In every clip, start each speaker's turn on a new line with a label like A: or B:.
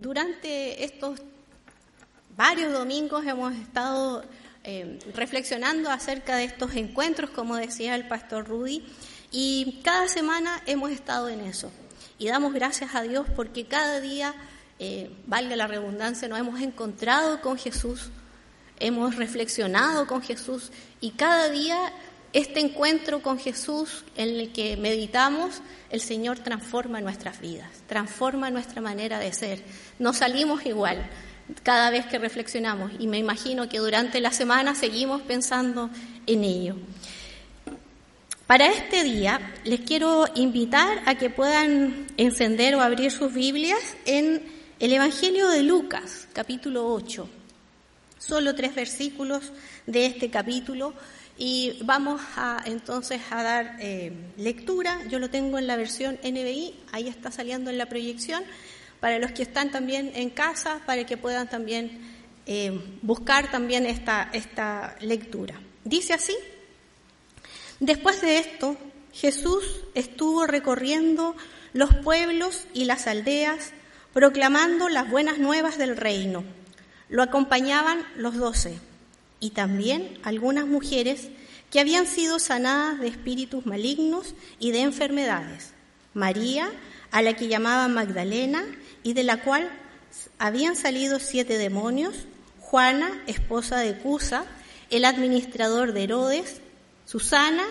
A: Durante estos varios domingos hemos estado eh, reflexionando acerca de estos encuentros, como decía el pastor Rudy, y cada semana hemos estado en eso. Y damos gracias a Dios porque cada día, eh, valga la redundancia, nos hemos encontrado con Jesús, hemos reflexionado con Jesús y cada día este encuentro con Jesús en el que meditamos, el Señor transforma nuestras vidas, transforma nuestra manera de ser. No salimos igual cada vez que reflexionamos y me imagino que durante la semana seguimos pensando en ello. Para este día les quiero invitar a que puedan encender o abrir sus Biblias en el Evangelio de Lucas, capítulo 8. Solo tres versículos de este capítulo y vamos a entonces a dar eh, lectura. Yo lo tengo en la versión NBI, ahí está saliendo en la proyección. Para los que están también en casa, para que puedan también eh, buscar también esta, esta lectura. Dice así, después de esto, Jesús estuvo recorriendo los pueblos y las aldeas, proclamando las buenas nuevas del reino. Lo acompañaban los doce y también algunas mujeres que habían sido sanadas de espíritus malignos y de enfermedades. María, a la que llamaban Magdalena y de la cual habían salido siete demonios, Juana, esposa de Cusa, el administrador de Herodes, Susana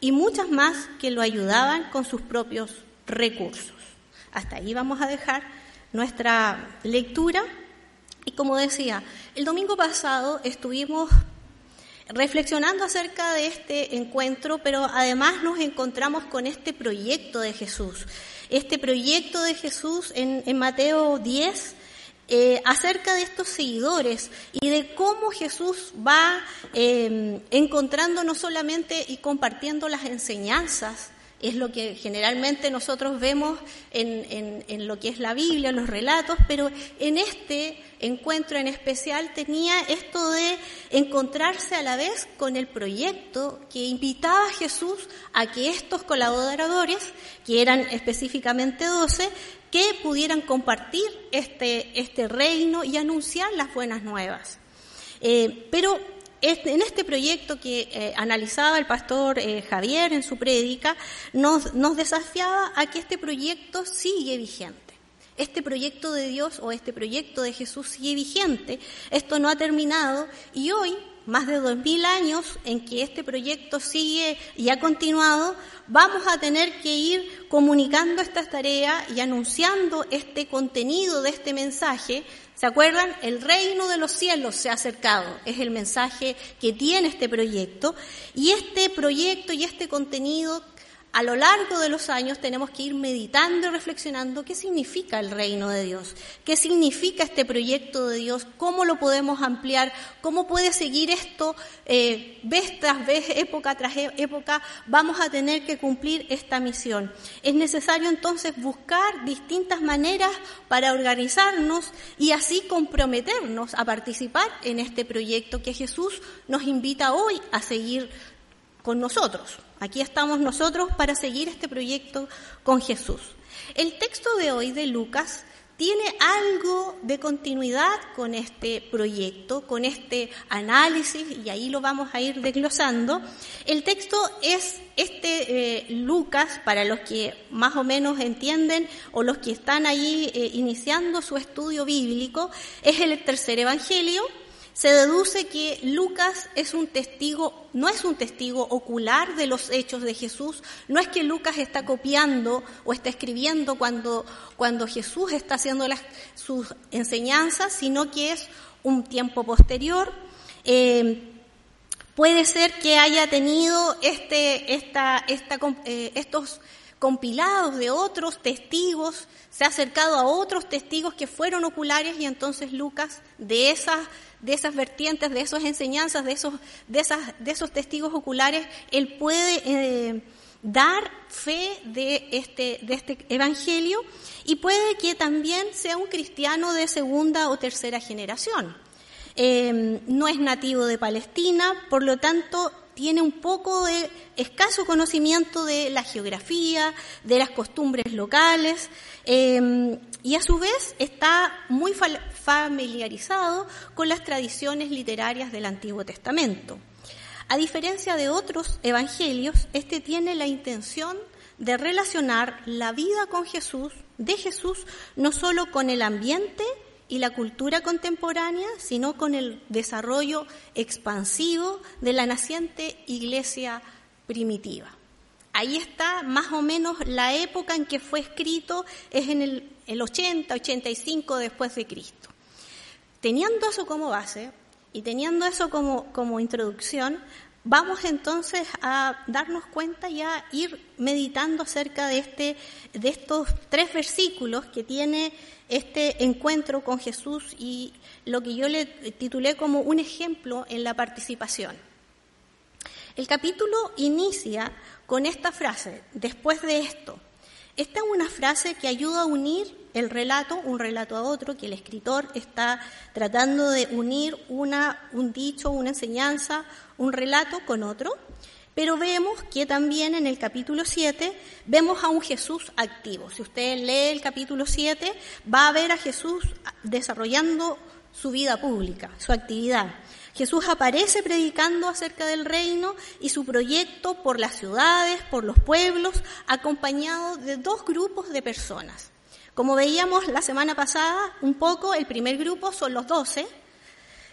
A: y muchas más que lo ayudaban con sus propios recursos. Hasta ahí vamos a dejar nuestra lectura y como decía, el domingo pasado estuvimos reflexionando acerca de este encuentro, pero además nos encontramos con este proyecto de Jesús. Este proyecto de Jesús en, Mateo 10, eh, acerca de estos seguidores y de cómo Jesús va eh, encontrando no solamente y compartiendo las enseñanzas es lo que generalmente nosotros vemos en, lo que es la Biblia, los relatos, pero en este encuentro en especial tenía esto de encontrarse a la vez con el proyecto que invitaba a Jesús a que estos colaboradores, que eran específicamente doce, que pudieran compartir este, este reino y anunciar las buenas nuevas. Eh, pero en este proyecto que eh, analizaba el pastor eh, Javier en su prédica, nos, nos desafiaba a que este proyecto sigue vigente. Este proyecto de Dios o este proyecto de Jesús sigue vigente. Esto no ha terminado y hoy más de dos mil años en que este proyecto sigue y ha continuado, vamos a tener que ir comunicando esta tarea y anunciando este contenido de este mensaje. ¿Se acuerdan? El reino de los cielos se ha acercado. Es el mensaje que tiene este proyecto. Y este proyecto y este contenido a lo largo de los años tenemos que ir meditando y reflexionando qué significa el reino de Dios, qué significa este proyecto de Dios, cómo lo podemos ampliar, cómo puede seguir esto eh, vez tras vez, época tras e-, época, vamos a tener que cumplir esta misión. Es necesario entonces buscar distintas maneras para organizarnos y así comprometernos a participar en este proyecto que Jesús nos invita hoy a seguir con nosotros. Aquí estamos nosotros para seguir este proyecto con Jesús. El texto de hoy de Lucas tiene algo de continuidad con este proyecto, con este análisis, y ahí lo vamos a ir desglosando. El texto es este eh, Lucas, para los que más o menos entienden o los que están ahí eh, iniciando su estudio bíblico, es el tercer evangelio se deduce que Lucas es un testigo, no es un testigo ocular de los hechos de Jesús, no es que Lucas está copiando o está escribiendo cuando, cuando Jesús está haciendo las, sus enseñanzas, sino que es un tiempo posterior. Eh, puede ser que haya tenido este, esta, esta, eh, estos compilados de otros testigos, se ha acercado a otros testigos que fueron oculares y entonces Lucas de esas de esas vertientes, de esas enseñanzas, de esos, de esas, de esos testigos oculares, él puede eh, dar fe de este, de este evangelio y puede que también sea un cristiano de segunda o tercera generación. Eh, no es nativo de Palestina, por lo tanto tiene un poco de escaso conocimiento de la geografía, de las costumbres locales, eh, y a su vez está muy familiarizado con las tradiciones literarias del Antiguo Testamento. A diferencia de otros evangelios, este tiene la intención de relacionar la vida con Jesús, de Jesús, no solo con el ambiente y la cultura contemporánea, sino con el desarrollo expansivo de la naciente iglesia primitiva. Ahí está más o menos la época en que fue escrito, es en el, el 80, 85 después de Cristo. Teniendo eso como base y teniendo eso como, como introducción, vamos entonces a darnos cuenta y a ir meditando acerca de, este, de estos tres versículos que tiene este encuentro con Jesús y lo que yo le titulé como un ejemplo en la participación. El capítulo inicia con esta frase, después de esto. Esta es una frase que ayuda a unir el relato, un relato a otro, que el escritor está tratando de unir una, un dicho, una enseñanza, un relato con otro, pero vemos que también en el capítulo 7 vemos a un Jesús activo. Si usted lee el capítulo 7, va a ver a Jesús desarrollando su vida pública, su actividad. Jesús aparece predicando acerca del reino y su proyecto por las ciudades, por los pueblos, acompañado de dos grupos de personas. Como veíamos la semana pasada, un poco, el primer grupo son los doce.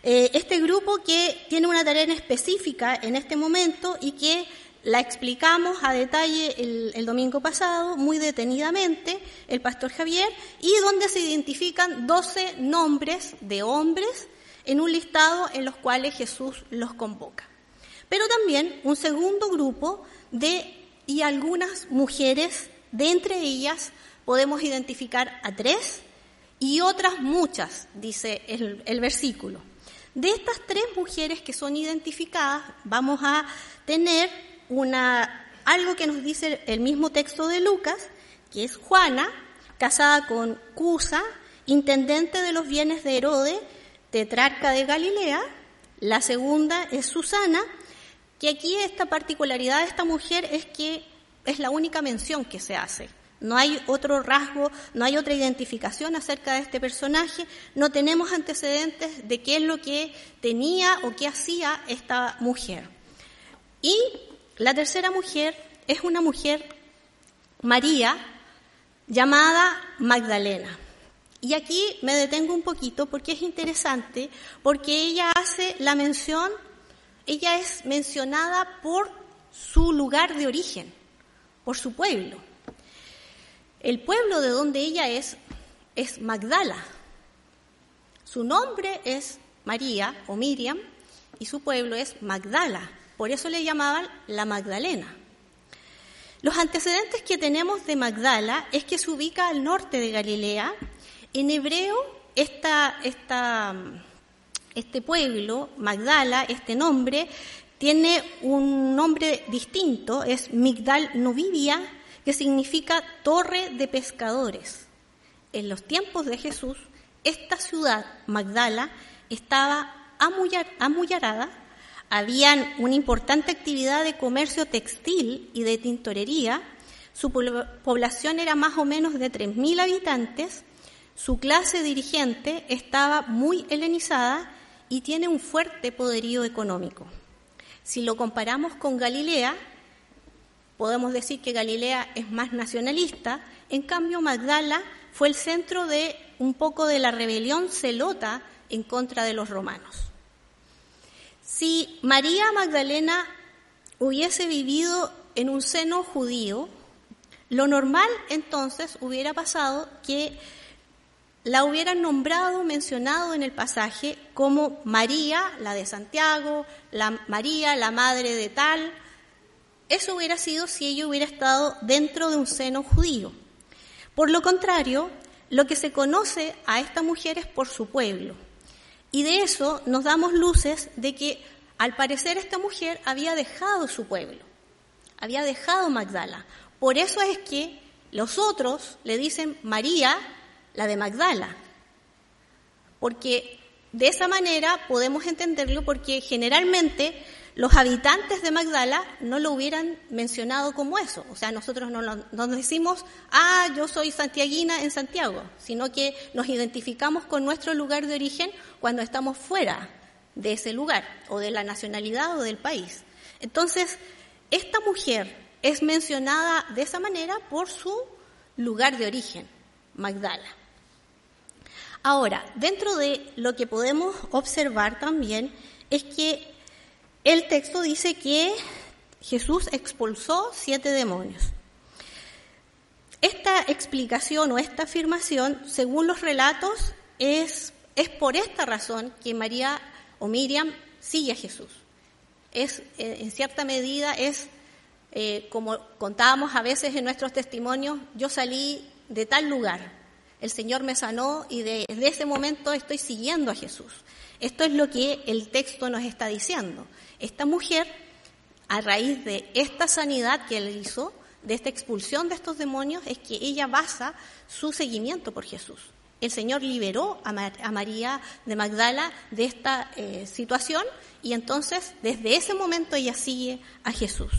A: Eh, este grupo que tiene una tarea específica en este momento y que la explicamos a detalle el, el, domingo pasado, muy detenidamente, el pastor Javier, y donde se identifican doce nombres de hombres en un listado en los cuales Jesús los convoca. Pero también un segundo grupo de y algunas mujeres, de entre ellas podemos identificar a tres y otras muchas, dice el, el versículo. De estas tres mujeres que son identificadas, vamos a tener una, algo que nos dice el mismo texto de Lucas, que es Juana, casada con Cusa, intendente de los bienes de Herodes, tetrarca de Galilea. La segunda es Susana, que aquí esta particularidad de esta mujer es que es la única mención que se hace. No hay otro rasgo, no hay otra identificación acerca de este personaje, no tenemos antecedentes de qué es lo que tenía o qué hacía esta mujer. Y la tercera mujer es una mujer, María, llamada Magdalena. Y aquí me detengo un poquito porque es interesante, porque ella hace la mención, ella es mencionada por su lugar de origen, por su pueblo. El pueblo de donde ella es es Magdala. Su nombre es María o Miriam y su pueblo es Magdala. Por eso le llamaban la Magdalena. Los antecedentes que tenemos de Magdala es que se ubica al norte de Galilea. En hebreo, esta, esta, este pueblo, Magdala, este nombre, tiene un nombre distinto, es Migdal Novivia, que significa torre de pescadores. En los tiempos de Jesús, esta ciudad, Magdala, estaba amullarada, habían una importante actividad de comercio textil y de tintorería, su población era más o menos de 3.000 habitantes, su clase dirigente estaba muy helenizada y tiene un fuerte poderío económico. Si lo comparamos con Galilea, podemos decir que Galilea es más nacionalista, en cambio Magdala fue el centro de un poco de la rebelión celota en contra de los romanos. Si María Magdalena hubiese vivido en un seno judío, lo normal entonces hubiera pasado que la hubieran nombrado, mencionado en el pasaje como María, la de Santiago, la María, la madre de tal, Eso hubiera sido si ella hubiera estado dentro de un seno judío. Por lo contrario, lo que se conoce a esta mujer es por su pueblo. Y de eso nos damos luces de que al parecer esta mujer había dejado su pueblo, había dejado Magdala. Por eso es que los otros le dicen María, la de Magdala. Porque de esa manera podemos entenderlo porque generalmente los habitantes de Magdala no lo hubieran mencionado como eso. O sea, nosotros no, nos decimos, ah, yo soy santiaguina en Santiago, sino que nos identificamos con nuestro lugar de origen cuando estamos fuera de ese lugar, o de la nacionalidad o del país. Entonces, esta mujer es mencionada de esa manera por su lugar de origen, Magdala. Ahora, dentro de lo que podemos observar también es que el texto dice que Jesús expulsó siete demonios. Esta explicación o esta afirmación, según los relatos, es, es por esta razón que María o Miriam sigue a Jesús. Es, eh, en cierta medida, es eh, como contábamos a veces en nuestros testimonios, yo salí de tal lugar, el Señor me sanó y desde ese momento estoy siguiendo a Jesús. Esto es lo que el texto nos está diciendo. Esta mujer, a raíz de esta sanidad que él hizo, de esta expulsión de estos demonios, es que ella basa su seguimiento por Jesús. El Señor liberó a, María de Magdala de esta eh, situación y entonces desde ese momento ella sigue a Jesús.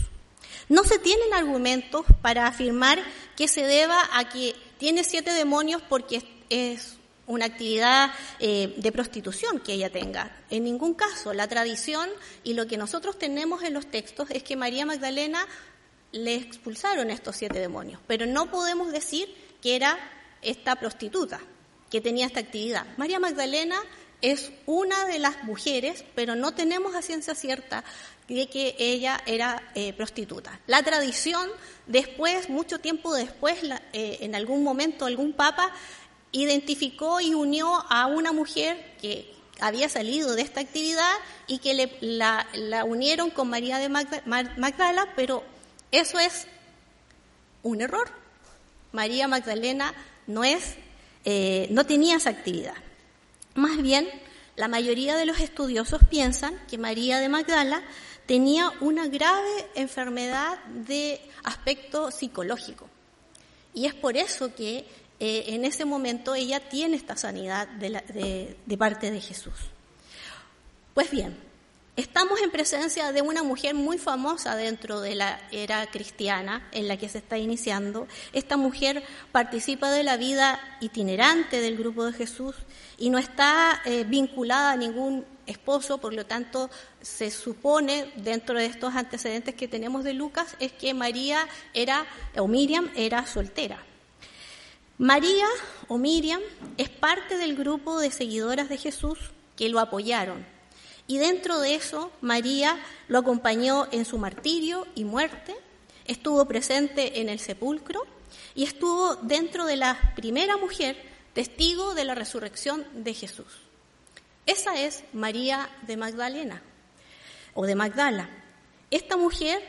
A: No se tienen argumentos para afirmar que se deba a que tiene siete demonios porque es una actividad eh, de prostitución que ella tenga. En ningún caso, la tradición y lo que nosotros tenemos en los textos es que María Magdalena le expulsaron estos siete demonios, pero no podemos decir que era esta prostituta que tenía esta actividad. María Magdalena es una de las mujeres, pero no tenemos a ciencia cierta de que ella era eh, prostituta. La tradición, después, mucho tiempo después, eh, en algún momento, algún papa identificó y unió a una mujer que había salido de esta actividad y que la, unieron con María de Magdala, pero eso es un error. María Magdalena no es, eh, no tenía esa actividad. Más bien, la mayoría de los estudiosos piensan que María de Magdala tenía una grave enfermedad de aspecto psicológico. Y es por eso que eh, en ese momento ella tiene esta sanidad de, de parte de Jesús. Pues bien, Estamos en presencia de una mujer muy famosa dentro de la era cristiana en la que se está iniciando. Esta mujer participa de la vida itinerante del grupo de Jesús y no está eh, vinculada a ningún esposo, por lo tanto se supone dentro de estos antecedentes que tenemos de Lucas es que María era o Miriam era soltera. María o Miriam es parte del grupo de seguidoras de Jesús que lo apoyaron y dentro de eso, María lo acompañó en su martirio y muerte, estuvo presente en el sepulcro y estuvo dentro de la primera mujer testigo de la resurrección de Jesús. Esa es María de Magdalena o de Magdala. Esta mujer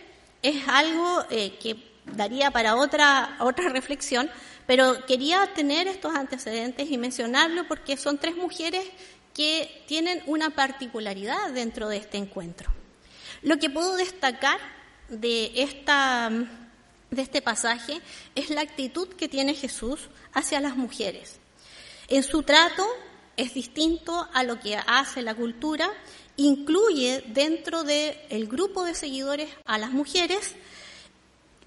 A: es algo eh, que daría para otra, otra reflexión, pero quería tener estos antecedentes y mencionarlo porque son tres mujeres que tienen una particularidad dentro de este encuentro. Lo que puedo destacar de, esta, de este pasaje es la actitud que tiene Jesús hacia las mujeres. En su trato es distinto a lo que hace la cultura, incluye dentro del grupo de seguidores a las mujeres,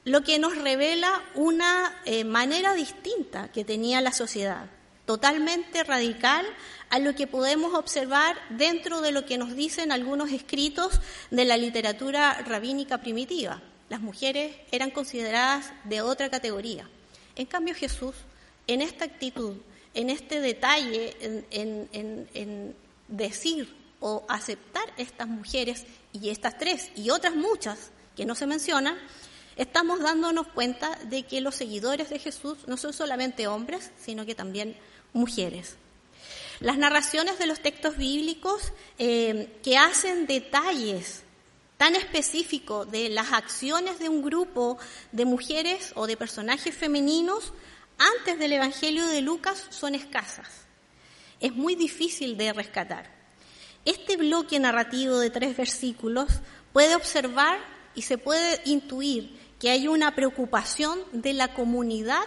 A: lo que nos revela una eh, manera distinta que tenía la sociedad, totalmente radical a lo que podemos observar dentro de lo que nos dicen algunos escritos de la literatura rabínica primitiva. Las mujeres eran consideradas de otra categoría. En cambio Jesús, en esta actitud, en este detalle, en, decir o aceptar estas mujeres y estas tres y otras muchas que no se mencionan, estamos dándonos cuenta de que los seguidores de Jesús no son solamente hombres, sino que también mujeres. Las narraciones de los textos bíblicos eh, que hacen detalles tan específico de las acciones de un grupo de mujeres o de personajes femeninos antes del Evangelio de Lucas son escasas. Es muy difícil de rescatar. Este bloque narrativo de tres versículos puede observar y se puede intuir que hay una preocupación de la comunidad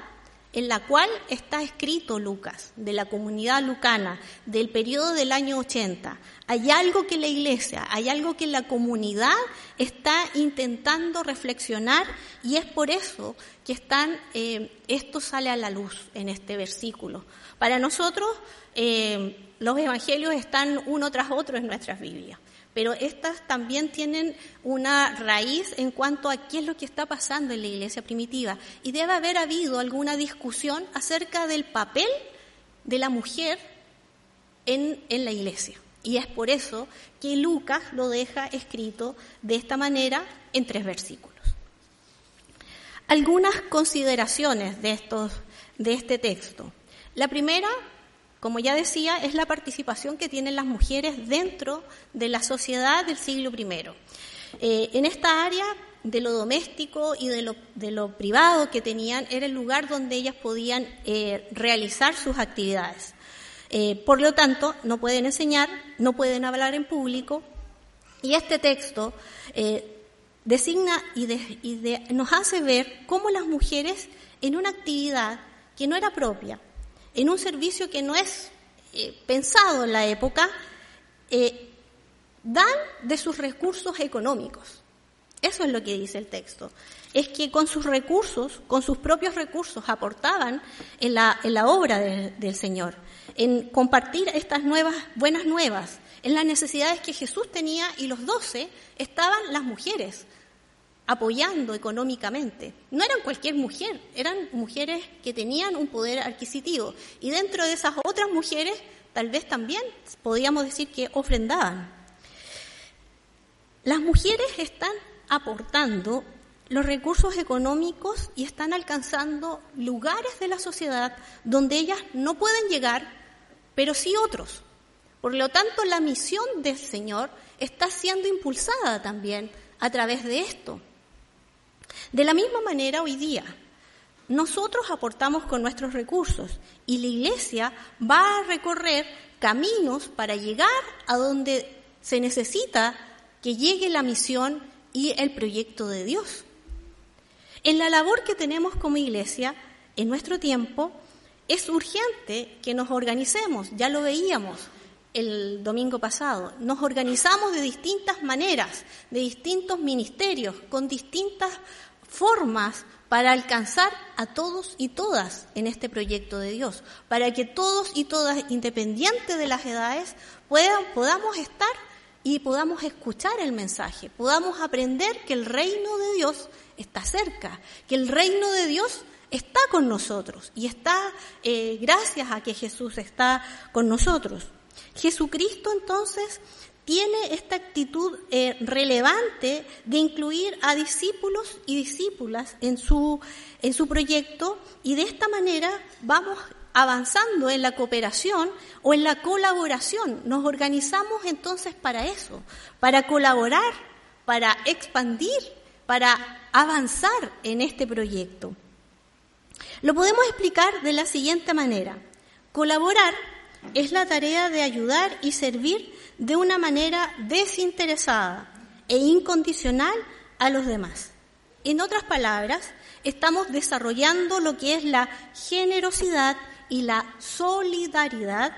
A: en la cual está escrito Lucas, de la comunidad lucana, del periodo del año 80. Hay algo que la iglesia, hay algo que la comunidad está intentando reflexionar y es por eso que están, eh, esto sale a la luz en este versículo. Para nosotros, eh, los evangelios están uno tras otro en nuestras Biblias pero estas también tienen una raíz en cuanto a qué es lo que está pasando en la iglesia primitiva. Y debe haber habido alguna discusión acerca del papel de la mujer en, en la iglesia. Y es por eso que Lucas lo deja escrito de esta manera en tres versículos. Algunas consideraciones de, estos, de este texto. La primera como ya decía, es la participación que tienen las mujeres dentro de la sociedad del siglo I. Eh, en esta área de lo doméstico y de lo, privado que tenían era el lugar donde ellas podían eh, realizar sus actividades. Eh, por lo tanto, no pueden enseñar, no pueden hablar en público y este texto designa y, nos hace ver cómo las mujeres en una actividad que no era propia, en un servicio que no es eh, pensado en la época, eh, dan de sus recursos económicos. Eso es lo que dice el texto. Es que con sus recursos, con sus propios recursos, aportaban en la, en la obra del Señor, en compartir estas nuevas, buenas nuevas, en las necesidades que Jesús tenía y los doce estaban las mujeres apoyando económicamente. No eran cualquier mujer, eran mujeres que tenían un poder adquisitivo. Y dentro de esas otras mujeres, tal vez también podríamos decir que ofrendaban. Las mujeres están aportando los recursos económicos y están alcanzando lugares de la sociedad donde ellas no pueden llegar, pero sí otros. Por lo tanto, la misión del Señor está siendo impulsada también a través de esto. De la misma manera, hoy día, nosotros aportamos con nuestros recursos y la Iglesia va a recorrer caminos para llegar a donde se necesita que llegue la misión y el proyecto de Dios. En la labor que tenemos como Iglesia, en nuestro tiempo, es urgente que nos organicemos, ya lo veíamos, el domingo pasado. Nos organizamos de distintas maneras, de distintos ministerios, con distintas formas para alcanzar a todos y todas en este proyecto de Dios, para que todos y todas, independientes de las edades, puedan, podamos estar y podamos escuchar el mensaje, podamos aprender que el reino de Dios está cerca, que el reino de Dios está con nosotros y está eh, gracias a que Jesús está con nosotros. Jesucristo entonces tiene esta actitud eh, relevante de incluir a discípulos y discípulas en su, en su proyecto y de esta manera vamos avanzando en la cooperación o en la colaboración. Nos organizamos entonces para eso, para colaborar, para expandir, para avanzar en este proyecto. Lo podemos explicar de la siguiente manera. Colaborar es la tarea de ayudar y servir de una manera desinteresada e incondicional a los demás. En otras palabras, estamos desarrollando lo que es la generosidad y la solidaridad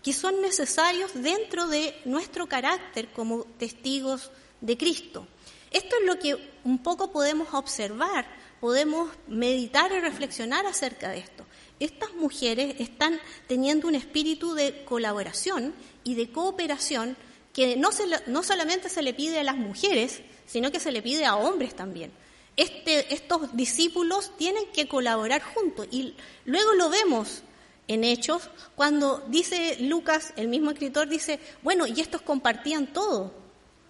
A: que son necesarios dentro de nuestro carácter como testigos de Cristo. Esto es lo que un poco podemos observar, podemos meditar y reflexionar acerca de esto estas mujeres están teniendo un espíritu de colaboración y de cooperación que no, no solamente se le pide a las mujeres, sino que se le pide a hombres también. Este, estos discípulos tienen que colaborar juntos y luego lo vemos en Hechos cuando dice Lucas, el mismo escritor, dice, bueno, y estos compartían todo.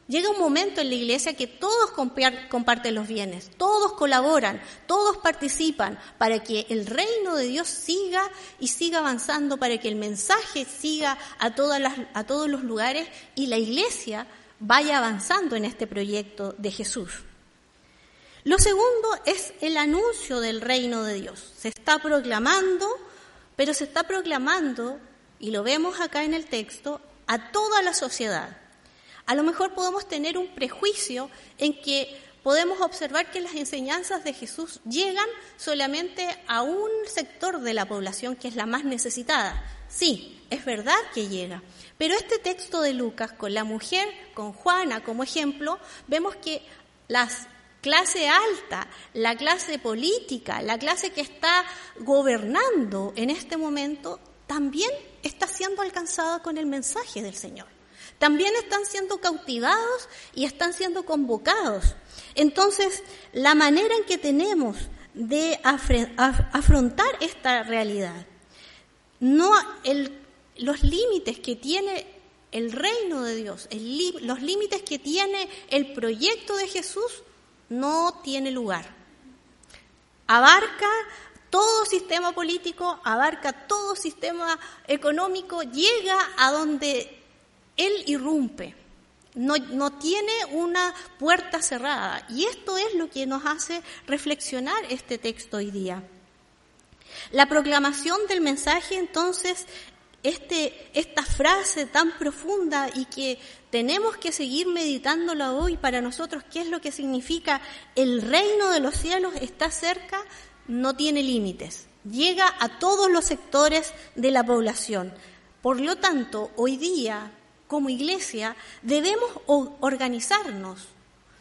A: Llega un momento en la iglesia que todos comparten los bienes, todos colaboran, todos participan para que el reino de Dios siga y siga avanzando, para que el mensaje siga a, todas las, a todos los lugares y la iglesia vaya avanzando en este proyecto de Jesús. Lo segundo es el anuncio del reino de Dios. Se está proclamando, pero se está proclamando, y lo vemos acá en el texto, a toda la sociedad. A lo mejor podemos tener un prejuicio en que podemos observar que las enseñanzas de Jesús llegan solamente a un sector de la población que es la más necesitada. Sí, es verdad que llega. Pero este texto de Lucas, con la mujer, con Juana como ejemplo, vemos que la clase alta, la clase política, la clase que está gobernando en este momento, también está siendo alcanzada con el mensaje del Señor también están siendo cautivados y están siendo convocados. Entonces, la manera en que tenemos de afrontar esta realidad, no los límites que tiene el reino de Dios, los límites que tiene el proyecto de Jesús, no tiene lugar. Abarca todo sistema político, abarca todo sistema económico, llega a donde él irrumpe, no, no, tiene una puerta cerrada. Y esto es lo que nos hace reflexionar este texto hoy día. La proclamación del mensaje, entonces, este, esta frase tan profunda y que tenemos que seguir meditándola hoy para nosotros, qué es lo que significa el reino de los cielos está cerca, no tiene límites, llega a todos los sectores de la población. Por lo tanto, hoy día como iglesia debemos organizarnos,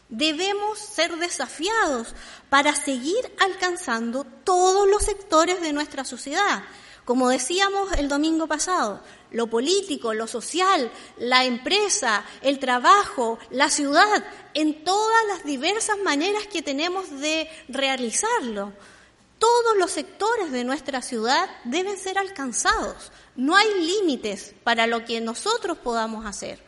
A: debemos ser desafiados para seguir alcanzando todos los sectores de nuestra sociedad. Como decíamos el domingo pasado, lo político, lo social, la empresa, el trabajo, la ciudad, en todas las diversas maneras que tenemos de realizarlo. Todos los sectores de nuestra ciudad deben ser alcanzados. No hay límites para lo que nosotros podamos hacer,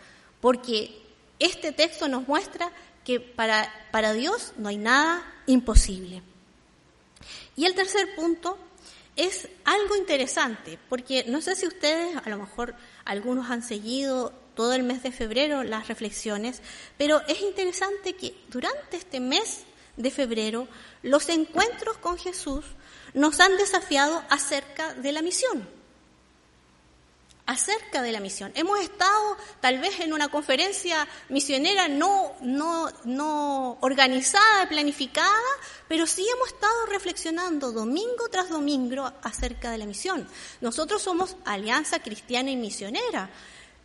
A: porque este texto nos muestra que para, para Dios no hay nada imposible. Y el tercer punto es algo interesante, porque no sé si ustedes, a lo mejor algunos han seguido todo el mes de febrero las reflexiones, pero es interesante que durante este mes de febrero los encuentros con Jesús nos han desafiado acerca de la misión acerca de la misión. Hemos estado tal vez en una conferencia misionera no, no, no organizada, planificada, pero sí hemos estado reflexionando domingo tras domingo acerca de la misión. Nosotros somos Alianza Cristiana y Misionera.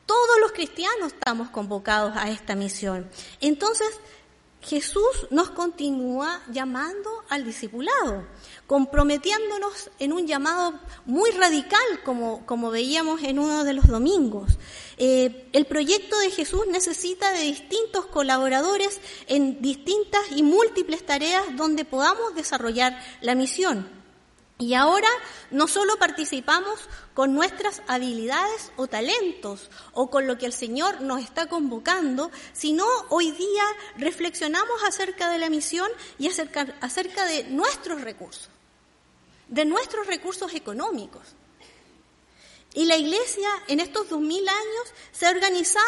A: Todos los cristianos estamos convocados a esta misión. Entonces, Jesús nos continúa llamando al discipulado, comprometiéndonos en un llamado muy radical, como, como veíamos en uno de los domingos. Eh, el proyecto de Jesús necesita de distintos colaboradores en distintas y múltiples tareas donde podamos desarrollar la misión. Y ahora no solo participamos con nuestras habilidades o talentos o con lo que el Señor nos está convocando, sino hoy día reflexionamos acerca de la misión y acerca, de nuestros recursos, de nuestros recursos económicos. Y la Iglesia en estos dos mil años se ha organizado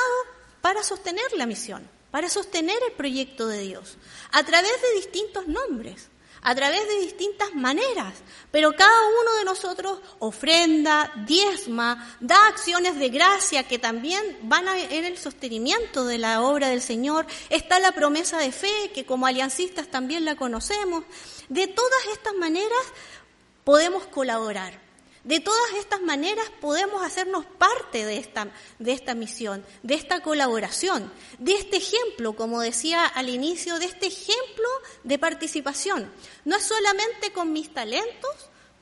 A: para sostener la misión, para sostener el proyecto de Dios, a través de distintos nombres a través de distintas maneras, pero cada uno de nosotros ofrenda, diezma, da acciones de gracia que también van a, en el sostenimiento de la obra del Señor. Está la promesa de fe, que como aliancistas también la conocemos. De todas estas maneras podemos colaborar. De todas estas maneras podemos hacernos parte de esta, de esta misión, de esta colaboración, de este ejemplo, como decía al inicio, de este ejemplo de participación. No es solamente con mis talentos,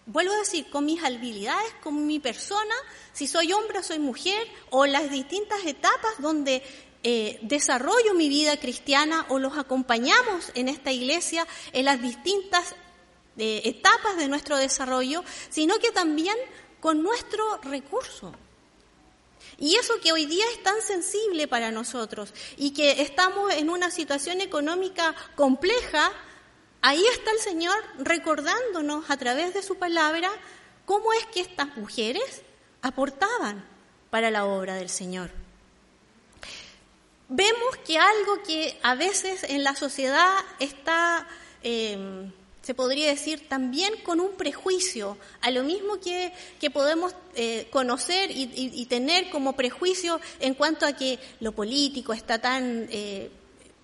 A: vuelvo a decir, con mis habilidades, con mi persona, si soy hombre o soy mujer, o las distintas etapas donde eh, desarrollo mi vida cristiana o los acompañamos en esta iglesia en las distintas etapas de nuestro desarrollo, sino que también con nuestro recurso. Y eso que hoy día es tan sensible para nosotros y que estamos en una situación económica compleja, ahí está el Señor recordándonos a través de su palabra cómo es que estas mujeres aportaban para la obra del Señor. vemos que algo que a veces en la sociedad está, em, se podría decir, también con un prejuicio, a lo mismo que, podemos eh, conocer y, tener como prejuicio en cuanto a que lo político está tan... Eh,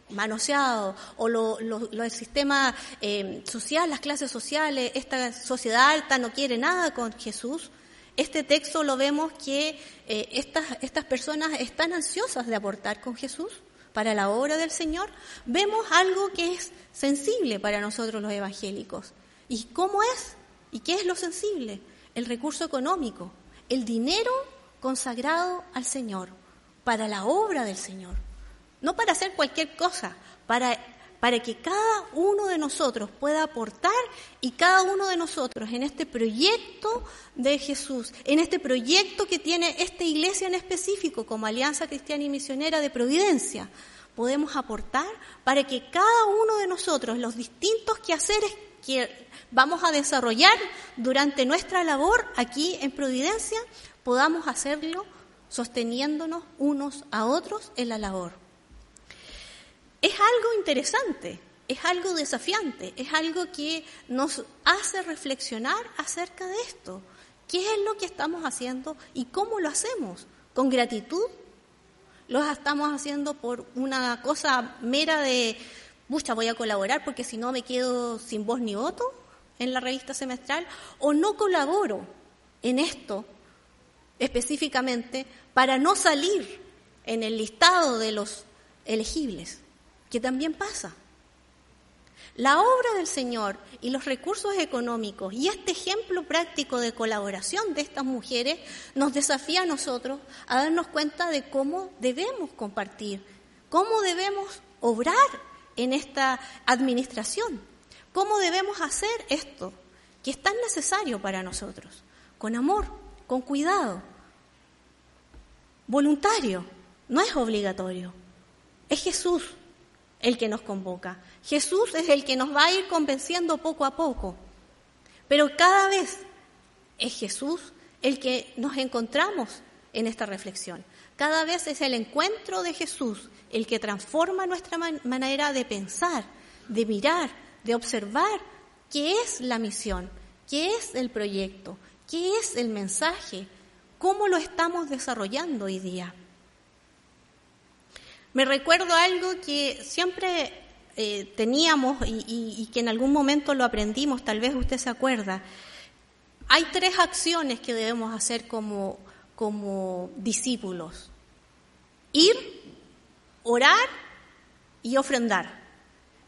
A: manoseado o lo, el sistema em, social, las clases sociales, esta sociedad alta no quiere nada con Jesús, este texto lo vemos que eh, estas, estas personas están ansiosas de aportar con Jesús para la obra del Señor. Vemos algo que es sensible para nosotros los evangélicos. ¿Y cómo es? ¿Y qué es lo sensible? El recurso económico, el dinero consagrado al Señor, para la obra del Señor. No para hacer cualquier cosa, para para que cada uno de nosotros pueda aportar y cada uno de nosotros en este proyecto de Jesús, en este proyecto que tiene esta iglesia en específico como Alianza Cristiana y Misionera de Providencia, podemos aportar para que cada uno de nosotros, los distintos quehaceres que vamos a desarrollar durante nuestra labor aquí en Providencia, podamos hacerlo sosteniéndonos unos a otros en la labor es algo interesante, es algo desafiante, es algo que nos hace reflexionar acerca de esto. ¿Qué es lo que estamos haciendo y cómo lo hacemos? ¿Con gratitud? ¿Lo estamos haciendo por una cosa mera de, bucha, voy a colaborar porque si no me quedo sin voz ni voto en la revista semestral? ¿O no colaboro en esto específicamente para no salir en el listado de los elegibles? Que también pasa. La obra del Señor y los recursos económicos y este ejemplo práctico de colaboración de estas mujeres nos desafía a nosotros a darnos cuenta de cómo debemos compartir, cómo debemos obrar en esta administración, cómo debemos hacer esto que es tan necesario para nosotros, con amor, con cuidado, voluntario, no es obligatorio, es Jesús el que nos convoca. Jesús es el que nos va a ir convenciendo poco a poco. Pero cada vez es Jesús el que nos encontramos en esta reflexión. Cada vez es el encuentro de Jesús el que transforma nuestra manera de pensar, de mirar, de observar qué es la misión, qué es el proyecto, qué es el mensaje, cómo lo estamos desarrollando hoy día. Me recuerdo algo que siempre eh, teníamos y, que en algún momento lo aprendimos, tal vez usted se acuerda. Hay tres acciones que debemos hacer como, como discípulos. Ir, orar y ofrendar.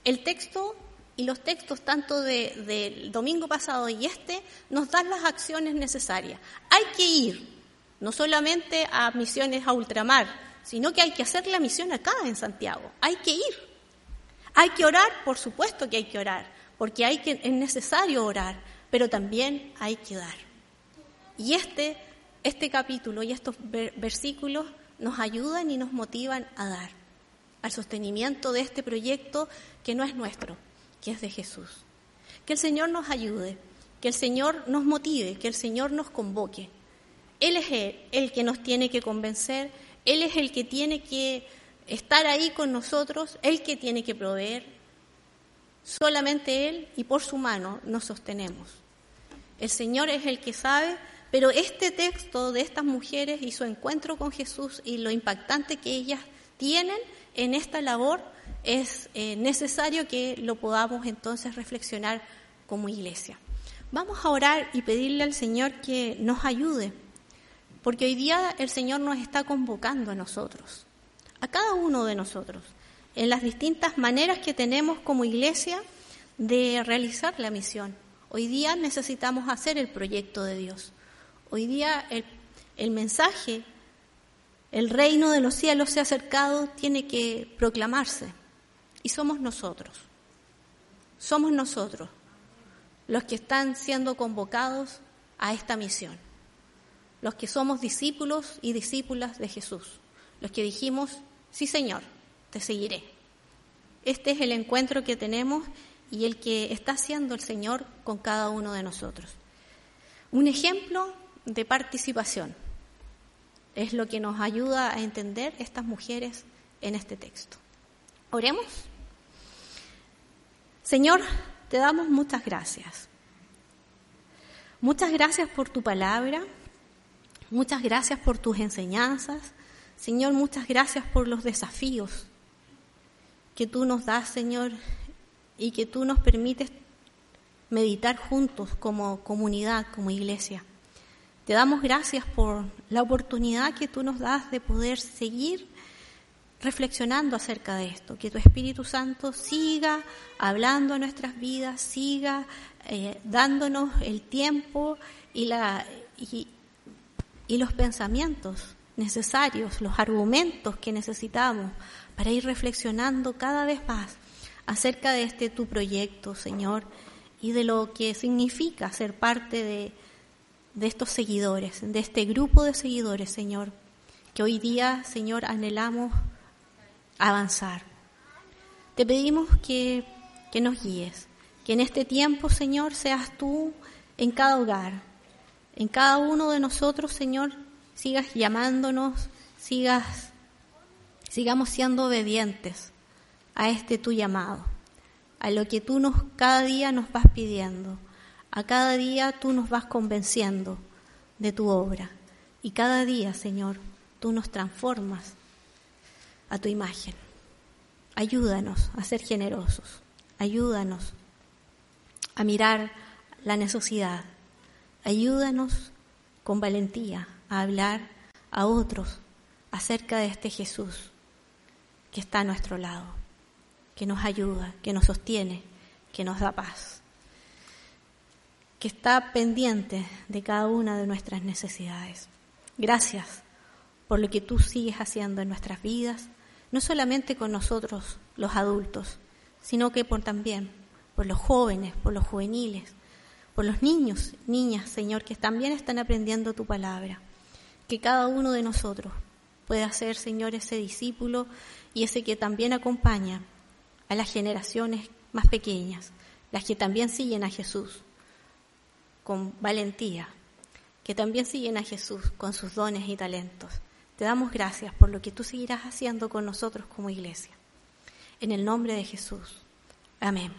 A: El texto y los textos tanto del domingo pasado y este nos dan las acciones necesarias. Hay que ir, no solamente a misiones a ultramar, sino que hay que hacer la misión acá en Santiago. Hay que ir. Hay que orar, por supuesto que hay que orar, porque hay que, es necesario orar, pero también hay que dar. Y este, este capítulo y estos versículos nos ayudan y nos motivan a dar, al sostenimiento de este proyecto que no es nuestro, que es de Jesús. Que el Señor nos ayude, que el Señor nos motive, que el Señor nos convoque. Él es Él el que nos tiene que convencer él es el que tiene que estar ahí con nosotros, el que tiene que proveer. Solamente Él y por su mano nos sostenemos. El Señor es el que sabe, pero este texto de estas mujeres y su encuentro con Jesús y lo impactante que ellas tienen en esta labor es eh, necesario que lo podamos entonces reflexionar como iglesia. Vamos a orar y pedirle al Señor que nos ayude porque hoy día el Señor nos está convocando a nosotros, a cada uno de nosotros, en las distintas maneras que tenemos como iglesia de realizar la misión. Hoy día necesitamos hacer el proyecto de Dios. Hoy día el, mensaje, el reino de los cielos se ha acercado, tiene que proclamarse. Y somos nosotros. Somos nosotros los que están siendo convocados a esta misión los que somos discípulos y discípulas de Jesús, los que dijimos, sí Señor, te seguiré. Este es el encuentro que tenemos y el que está haciendo el Señor con cada uno de nosotros. Un ejemplo de participación es lo que nos ayuda a entender estas mujeres en este texto. Oremos. Señor, te damos muchas gracias. Muchas gracias por tu palabra, muchas gracias por tus enseñanzas. Señor, muchas gracias por los desafíos que tú nos das, Señor, y que tú nos permites meditar juntos como comunidad, como iglesia. Te damos gracias por la oportunidad que tú nos das de poder seguir reflexionando acerca de esto, que tu Espíritu Santo siga hablando a nuestras vidas, siga eh, dándonos el tiempo y, la, y, y los pensamientos necesarios, los argumentos que necesitamos para ir reflexionando cada vez más acerca de este tu proyecto, Señor, y de lo que significa ser parte de, de estos seguidores, de este grupo de seguidores, Señor, que hoy día, Señor, anhelamos avanzar. Te pedimos que, que nos guíes, que en este tiempo, Señor, seas tú en cada hogar, en cada uno de nosotros, Señor, sigas llamándonos, sigas, sigamos siendo obedientes a este tu llamado, a lo que tú nos cada día nos vas pidiendo, a cada día tú nos vas convenciendo de tu obra. Y cada día, Señor, tú nos transformas a tu imagen. Ayúdanos a ser generosos, ayúdanos a mirar la necesidad, ayúdanos con valentía a hablar a otros acerca de este Jesús que está a nuestro lado, que nos ayuda, que nos sostiene, que nos da paz, que está pendiente de cada una de nuestras necesidades. Gracias por lo que tú sigues haciendo en nuestras vidas no solamente con nosotros los adultos, sino que por también por los jóvenes, por los juveniles, por los niños, niñas, Señor, que también están aprendiendo tu palabra. Que cada uno de nosotros pueda ser, Señor, ese discípulo y ese que también acompaña a las generaciones más pequeñas, las que también siguen a Jesús con valentía, que también siguen a Jesús con sus dones y talentos. Te damos gracias por lo que tú seguirás haciendo con nosotros como iglesia. En el nombre de Jesús. Amén.